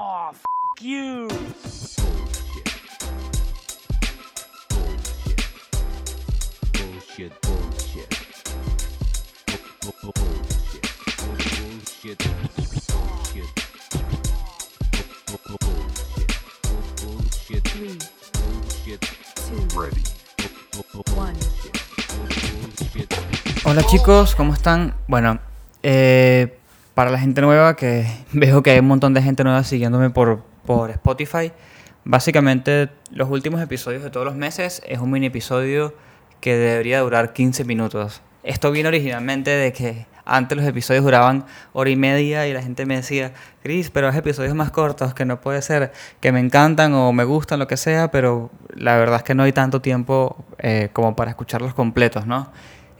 Oh, f you. Bullshit, bullshit. Bu- bu- Bullshit. Bullshit. Bullshit. Bu- bu- Bullshit. Bu- Bullshit. Three, Bullshit. two, Ready. One. Hola chicos, ¿cómo están? Bueno, eh, para la gente nueva, que veo que hay un montón de gente nueva siguiéndome por, por Spotify, básicamente los últimos episodios de todos los meses es un mini episodio que debería durar 15 minutos. Esto viene originalmente de que antes los episodios duraban hora y media y la gente me decía, Chris, pero hay episodios más cortos que no puede ser, que me encantan o me gustan, lo que sea, pero la verdad es que no hay tanto tiempo eh, como para escucharlos completos, ¿no?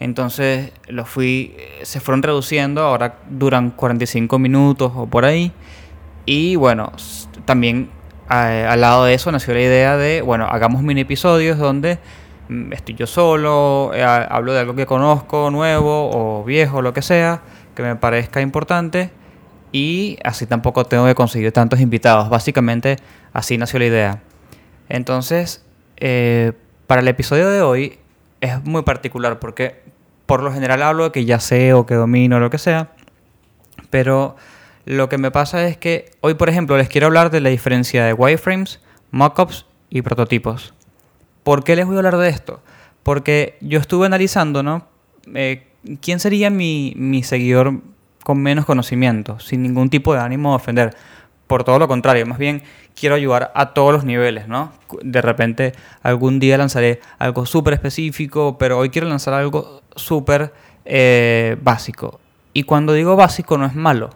Entonces los fui, eh, se fueron reduciendo, ahora duran 45 minutos o por ahí. Y bueno, también al lado de eso nació la idea de, bueno, hagamos mini episodios donde mm, estoy yo solo, eh, ha- hablo de algo que conozco, nuevo o viejo, lo que sea, que me parezca importante. Y así tampoco tengo que conseguir tantos invitados. Básicamente así nació la idea. Entonces, eh, para el episodio de hoy es muy particular porque por lo general hablo de que ya sé o que domino o lo que sea, pero lo que me pasa es que hoy, por ejemplo, les quiero hablar de la diferencia de wireframes, mockups y prototipos. ¿Por qué les voy a hablar de esto? Porque yo estuve analizando, ¿no? Eh, ¿Quién sería mi, mi seguidor con menos conocimiento, sin ningún tipo de ánimo de ofender? Por todo lo contrario, más bien quiero ayudar a todos los niveles, ¿no? De repente algún día lanzaré algo súper específico, pero hoy quiero lanzar algo súper eh, básico. Y cuando digo básico no es malo,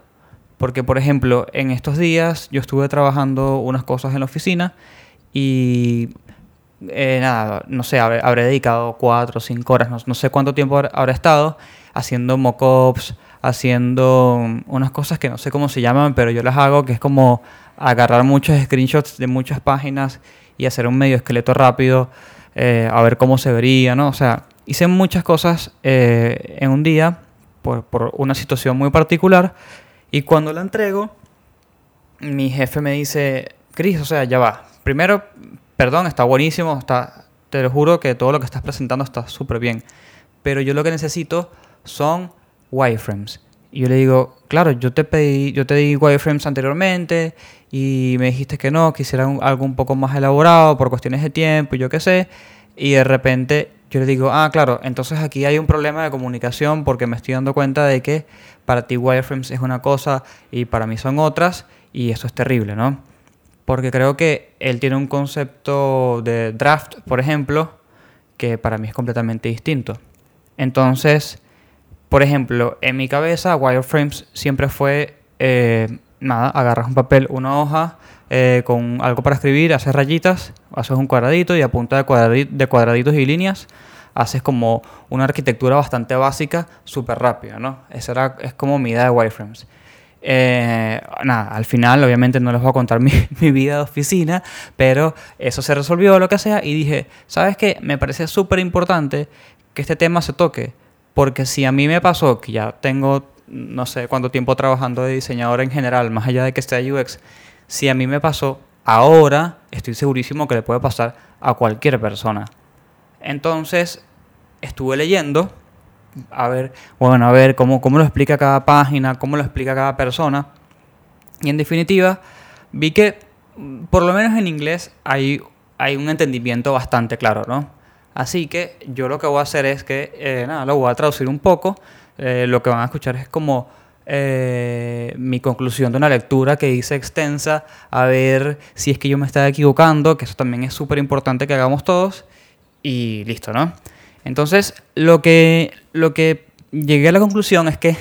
porque por ejemplo en estos días yo estuve trabajando unas cosas en la oficina y eh, nada, no sé, habré, dedicado cuatro o cinco horas, no, sé cuánto tiempo habré, estado haciendo mockups, haciendo unas cosas que no sé cómo se llaman, pero yo las hago, que es como agarrar muchos screenshots de muchas páginas y hacer un medio esqueleto rápido, eh, a ver cómo se vería, ¿no? O sea, hice muchas cosas eh, en un día por, por una situación muy particular y cuando la entrego, mi jefe me dice, Cris, o sea, ya va. Primero, perdón, está buenísimo, está, te lo juro que todo lo que estás presentando está súper bien. Pero yo lo que necesito son wireframes. Y yo le digo, claro, yo te pedí, yo te di wireframes anteriormente y me dijiste que no, un- algo un poco más elaborado por cuestiones de tiempo y yo qué sé. Y de repente yo le digo, ah, claro, entonces aquí hay un problema de comunicación porque me estoy dando cuenta de que para ti wireframes es una cosa y para mí son otras y eso es terrible, ¿no? Porque creo que él tiene un concepto de draft, por ejemplo, que para mí es completamente distinto. Entonces, por ejemplo, en mi cabeza, wireframes siempre fue, eh, nada, agarras un papel, una hoja, eh, con algo para escribir, haces rayitas, haces un cuadradito y a punta de, de cuadraditos y líneas haces como una arquitectura bastante básica, súper rápida, ¿no? Esa era, es como mi idea de wireframes. Eh, nada, al final obviamente no les voy a contar mi, mi vida de oficina, pero eso se resolvió, lo que sea, y dije, ¿sabes qué? Me parece súper importante que este tema se toque, porque si a mí me pasó, que ya tengo no sé cuánto tiempo trabajando de diseñador en general, más allá de que esté UX, si a mí me pasó, ahora estoy segurísimo que le puede pasar a cualquier persona. Entonces, estuve leyendo, a ver, bueno, a ver cómo, cómo lo explica cada página, cómo lo explica cada persona. Y en definitiva, vi que, mm, por lo menos en inglés, hay, hay un entendimiento bastante claro, ¿no? Así que yo lo que voy a hacer es que, eh, nada, lo voy a traducir un poco. Eh, lo que van a escuchar es como eh, mi conclusión de una lectura que hice extensa, a ver si es que yo me estaba equivocando, que eso también es súper importante que hagamos todos. Y listo, ¿no? Entonces, lo que, lo que llegué a la conclusión es que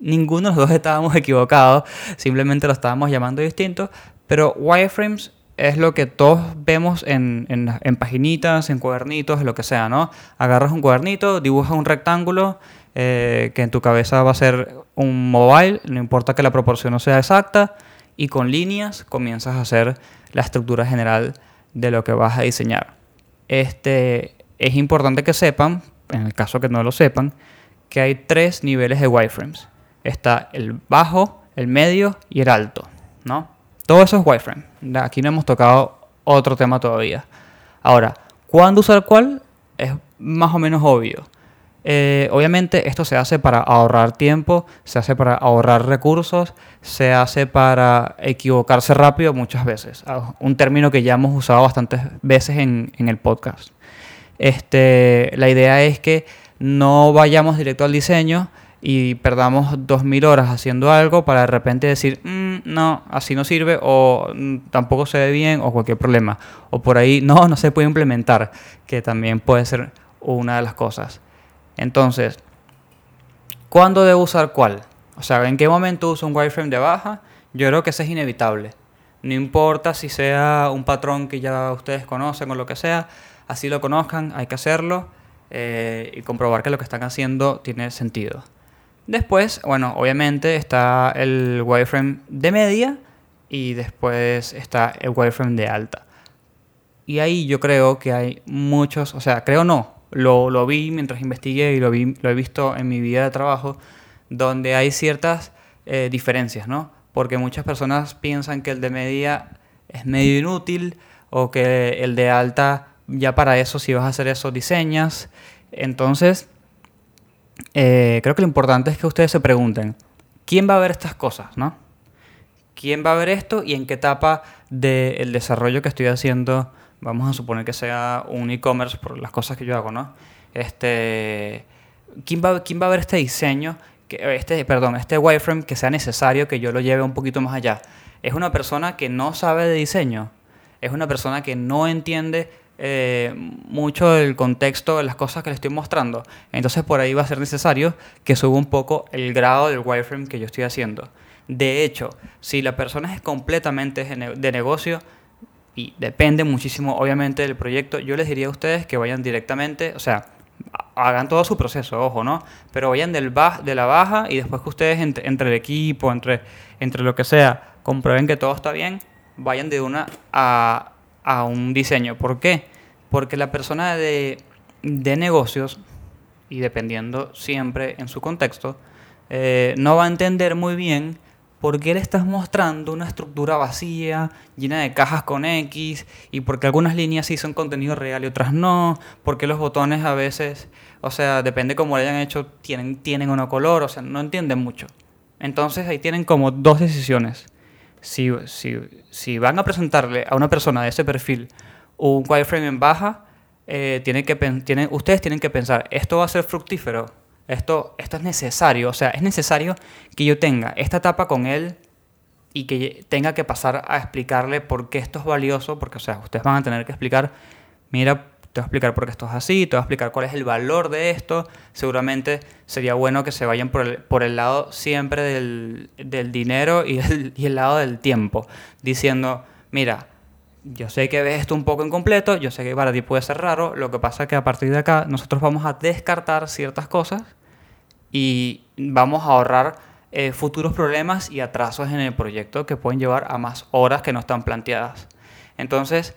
ninguno de los dos estábamos equivocados, simplemente lo estábamos llamando distinto, pero wireframes es lo que todos vemos en, en, en paginitas, en cuadernitos, lo que sea, ¿no? Agarras un cuadernito, dibujas un rectángulo eh, que en tu cabeza va a ser un mobile, no importa que la proporción no sea exacta, y con líneas comienzas a hacer la estructura general de lo que vas a diseñar. Este, es importante que sepan, en el caso que no lo sepan, que hay tres niveles de wireframes. Está el bajo, el medio y el alto, ¿no? Todo eso es wireframe. Aquí no hemos tocado otro tema todavía. Ahora, ¿cuándo usar cuál? Es más o menos obvio. Eh, obviamente esto se hace para ahorrar tiempo, se hace para ahorrar recursos, se hace para equivocarse rápido muchas veces. Ah, Un término que ya hemos usado bastantes veces en, en el podcast. Este, la idea es que no vayamos directo al diseño y perdamos 2.000 horas haciendo algo para de repente decir, "Mm, no, así no sirve o "Mm, tampoco se ve bien o cualquier problema. O por ahí, no, no se puede implementar, que también puede ser una de las cosas. Entonces, ¿cuándo debo usar cuál? O sea, ¿en qué momento uso un wireframe de baja? Yo creo que eso es inevitable. No importa si sea un patrón que ya ustedes conocen o lo que sea, así lo conozcan, hay que hacerlo eh, y comprobar que lo que están haciendo tiene sentido. Después, bueno, obviamente está el wireframe de media y después está el wireframe de alta. Y ahí yo creo que hay muchos, o sea, creo no, lo, lo vi mientras investigué y lo, vi, lo he visto en mi vida de trabajo, donde hay ciertas eh, diferencias, ¿no? Porque muchas personas piensan que el de media es medio inútil o que el de alta, ya para eso, si vas a hacer eso, diseñas. Entonces, eh, creo que lo importante es que ustedes se pregunten, ¿quién va a ver estas cosas, no? ¿Quién va a ver esto y en qué etapa del desarrollo que estoy haciendo? Vamos a suponer que sea un e-commerce por las cosas que yo hago, ¿no? Este, ¿quién, va, ¿Quién va a ver este diseño? Que, este, perdón, este wireframe que sea necesario que yo lo lleve un poquito más allá. Es una persona que no sabe de diseño. Es una persona que no entiende eh, mucho el contexto de las cosas que le estoy mostrando. Entonces por ahí va a ser necesario que suba un poco el grado del wireframe que yo estoy haciendo. De hecho, si la persona es completamente de ne- de negocio, y depende muchísimo obviamente del proyecto, yo les diría a ustedes que vayan directamente, o sea, ha- hagan todo su proceso, ojo, ¿no? Pero vayan del de la baja y después que ustedes entre, entre el equipo, entre, entre lo que sea, comprueben que todo está bien, vayan de una a, a un diseño. ¿Por qué? Porque la persona de, de negocios, y dependiendo siempre en su contexto, eh, no va a entender muy bien por qué le estás mostrando una estructura vacía, llena de cajas con X, y por qué algunas líneas sí son contenido real y otras no, por qué los botones a veces, o sea, depende cómo lo hayan hecho, tienen, tienen o color, o sea, no entienden mucho. Entonces ahí tienen como dos decisiones. Si, si, si van a presentarle a una persona de ese perfil un wireframe en baja, eh, tienen que, tienen, ustedes tienen que pensar, ¿esto va a ser fructífero? Esto, esto es necesario, o sea, es necesario que yo tenga esta etapa con él y que tenga que pasar a explicarle por qué esto es valioso, porque, o sea, ustedes van a tener que explicar, mira, te voy a explicar por qué esto es así, te voy a explicar cuál es el valor de esto. Seguramente sería bueno que se vayan por el, por el lado siempre del, del dinero y el, y el lado del tiempo, diciendo, mira, yo sé que ves esto un poco incompleto, yo sé que para ti puede ser raro, lo que pasa es que a partir de acá nosotros vamos a descartar ciertas cosas y vamos a ahorrar eh, futuros problemas y atrasos en el proyecto que pueden llevar a más horas que no están planteadas. Entonces,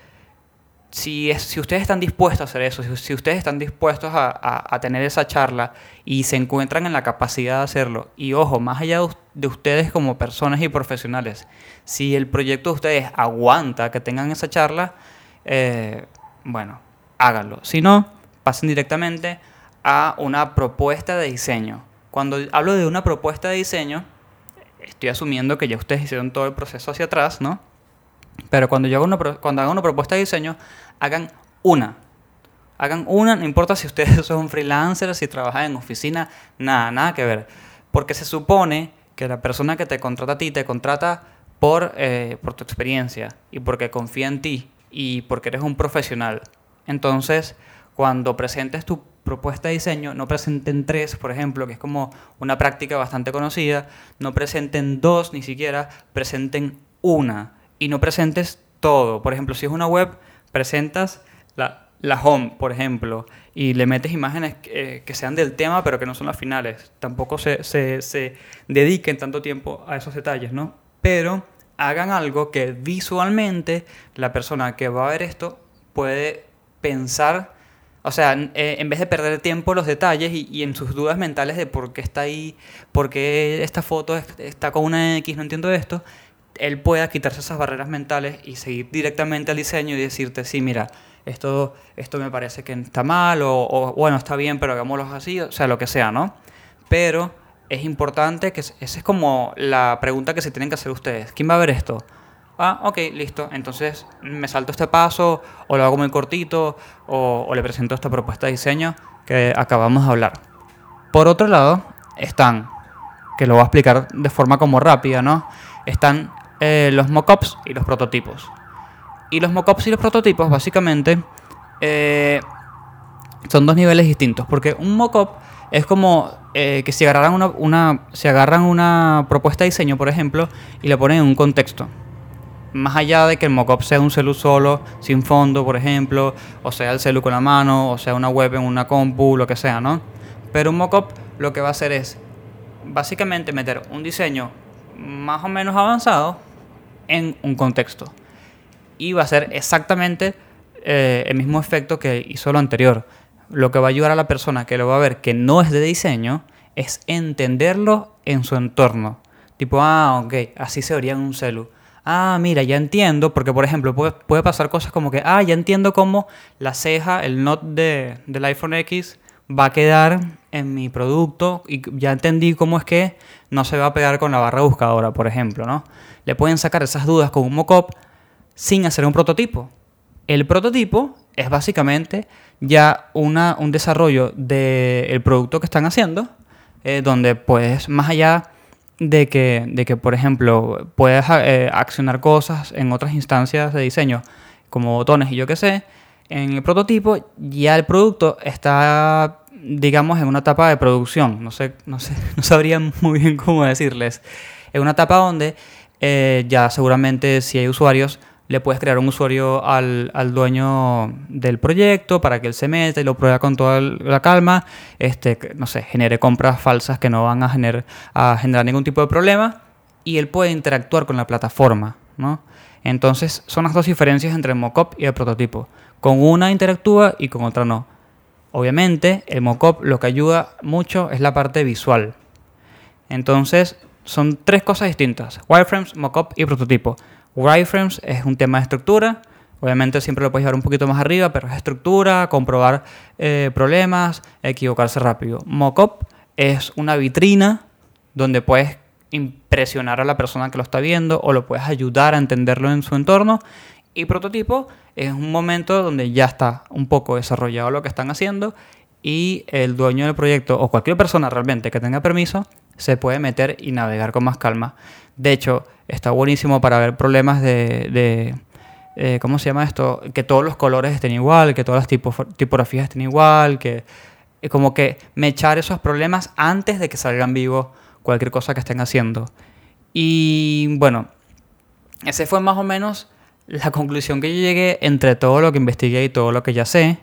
si, es, si ustedes están dispuestos a hacer eso, si, ustedes están dispuestos a, a- tener esa charla y se encuentran en la capacidad de hacerlo, y ojo, más allá de ustedes como personas y profesionales, si el proyecto de ustedes aguanta que tengan esa charla, eh, bueno, háganlo. Si no, pasen directamente a una propuesta de diseño. Cuando hablo de una propuesta de diseño, estoy asumiendo que ya ustedes hicieron todo el proceso hacia atrás, ¿no? Pero cuando yo hago una, cuando hagan una propuesta de diseño, hagan una. Hagan una, no importa si ustedes son freelancers, si trabajan en oficina, nada, nada que ver. Porque se supone que la persona que te contrata a ti te contrata por, eh, por tu experiencia y porque confía en ti y porque eres un profesional. Entonces, cuando presentes tu propuesta de diseño, no presenten tres, por ejemplo, que es como una práctica bastante conocida, no presenten dos ni siquiera, presenten una y no presentes todo. Por ejemplo, si es una web, presentas la, la home, por ejemplo, y le metes imágenes que, que sean del tema, pero que no son las finales. Tampoco se, se, se dediquen tanto tiempo a esos detalles, ¿no? Pero hagan algo que visualmente la persona que va a ver esto puede pensar, o sea, eh, en vez de perder tiempo en los detalles y, y en sus dudas mentales de por qué está ahí, por qué esta foto es- está con una X, no entiendo esto, él pueda quitarse esas barreras mentales y seguir directamente al diseño y decirte, sí, mira, esto, esto me parece que está mal o, bueno, está bien, pero hagámoslo así, o sea, lo que sea, ¿no? Pero es importante que esa es como la pregunta que se tienen que hacer ustedes. ¿Quién va a ver esto? Ah, ok, listo. Entonces me salto este paso o lo hago muy cortito o, o le presento esta propuesta de diseño que acabamos de hablar. Por otro lado, están, que lo voy a explicar de forma como rápida, ¿no? Están eh, los mockups y los prototipos. Y los mockups y los prototipos, básicamente, eh, son dos niveles distintos. Porque un mockup es como eh, que si agarran una, una, si agarran una propuesta de diseño, por ejemplo, y le ponen en un contexto. Más allá de que el mockup sea un celu solo, sin fondo, por ejemplo, o sea el celu con la mano, o sea una web en una compu, lo que sea, ¿no? Pero un mockup lo que va a hacer es básicamente meter un diseño más o menos avanzado en un contexto. Y va a ser exactamente eh, el mismo efecto que hizo lo anterior. Lo que va a ayudar a la persona que lo va a ver que no es de diseño es entenderlo en su entorno. Tipo, ah, ok, así se vería en un celu. Ah, mira, ya entiendo, porque por ejemplo puede, puede pasar cosas como que, ah, ya entiendo cómo la ceja, el not de, del iPhone X va a quedar en mi producto y ya entendí cómo es que no se va a pegar con la barra buscadora, por ejemplo, ¿no? Le pueden sacar esas dudas con un mockup sin hacer un prototipo. El prototipo es básicamente ya una, un desarrollo del producto que están haciendo, eh, donde pues más allá de que, de que por ejemplo, puedes eh, accionar cosas en otras instancias de diseño, como botones y yo qué sé, en el prototipo ya el producto está, digamos, en una etapa de producción. No sé, no sé, no sabría muy bien cómo decirles. En una etapa donde eh, ya seguramente si hay usuarios, le puedes crear un usuario al, al, dueño del proyecto para que él se meta y lo pruebe con toda la calma, este, no sé, genere compras falsas que no van a, gener, a generar ningún tipo de problema y él puede interactuar con la plataforma, ¿no? Entonces son las dos diferencias entre el mockup y el prototipo. Con una interactúa y con otra no. Obviamente el mockup lo que ayuda mucho es la parte visual. Entonces son tres cosas distintas, wireframes, mockup y prototipo. Wireframes es un tema de estructura. Obviamente siempre lo puedes llevar un poquito más arriba, pero es estructura, comprobar eh, problemas, equivocarse rápido. Mockup es una vitrina donde puedes impresionar a la persona que lo está viendo o lo puedes ayudar a entenderlo en su entorno. Y prototipo es un momento donde ya está un poco desarrollado lo que están haciendo y el dueño del proyecto o cualquier persona realmente que tenga permiso se puede meter y navegar con más calma. De hecho, está buenísimo para ver problemas de, de eh, ¿cómo se llama esto? Que todos los colores estén igual, que todas las tipo, tipografías estén igual, que como que mechar esos problemas antes de que salgan vivos cualquier cosa que estén haciendo. Y bueno, ese fue más o menos la conclusión que yo llegué entre todo lo que investigué y todo lo que ya sé,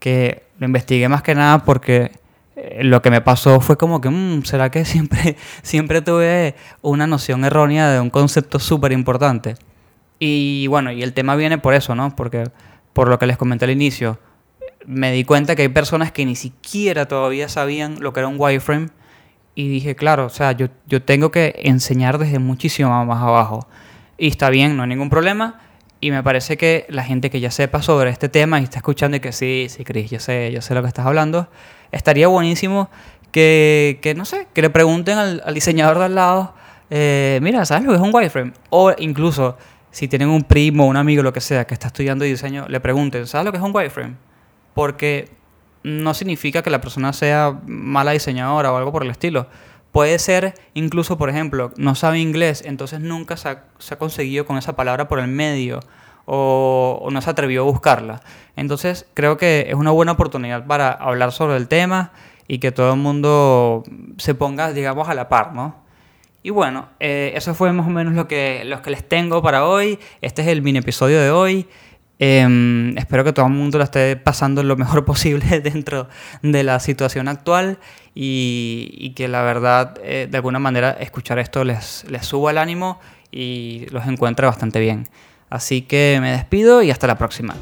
que lo investigué más que nada porque eh, lo que me pasó fue como que, mmm, ¿será que siempre, siempre tuve una noción errónea de un concepto súper importante? Y bueno, y el tema viene por eso, ¿no? Porque por lo que les comenté al inicio, me di cuenta que hay personas que ni siquiera todavía sabían lo que era un wireframe y dije, claro, o sea, yo, yo tengo que enseñar desde muchísimo más abajo. Y está bien, no hay ningún problema. Y me parece que la gente que ya sepa sobre este tema y está escuchando y que sí, sí, Chris, yo sé, yo sé lo que estás hablando, estaría buenísimo que, que no sé, que le pregunten al, al diseñador de al lado, eh, mira, ¿sabes lo que es un wireframe? O incluso, si tienen un primo, un amigo, lo que sea, que está estudiando diseño, le pregunten, ¿sabes lo que es un wireframe? Porque no significa que la persona sea mala diseñadora o algo por el estilo. Puede ser, incluso, por ejemplo, no sabe inglés, entonces nunca se ha, se ha conseguido con esa palabra por el medio o, o, no se atrevió a buscarla. Entonces creo que es una buena oportunidad para hablar sobre el tema y que todo el mundo se ponga, digamos, a la par, ¿no? Y bueno, eh, eso fue más o menos lo que, lo que les tengo para hoy. Este es el mini episodio de hoy. Eh, espero que todo el mundo lo esté pasando lo mejor posible dentro de la situación actual y, y que la verdad, eh, de alguna manera, escuchar esto les, les suba el ánimo y los encuentre bastante bien. Así que me despido y hasta la próxima.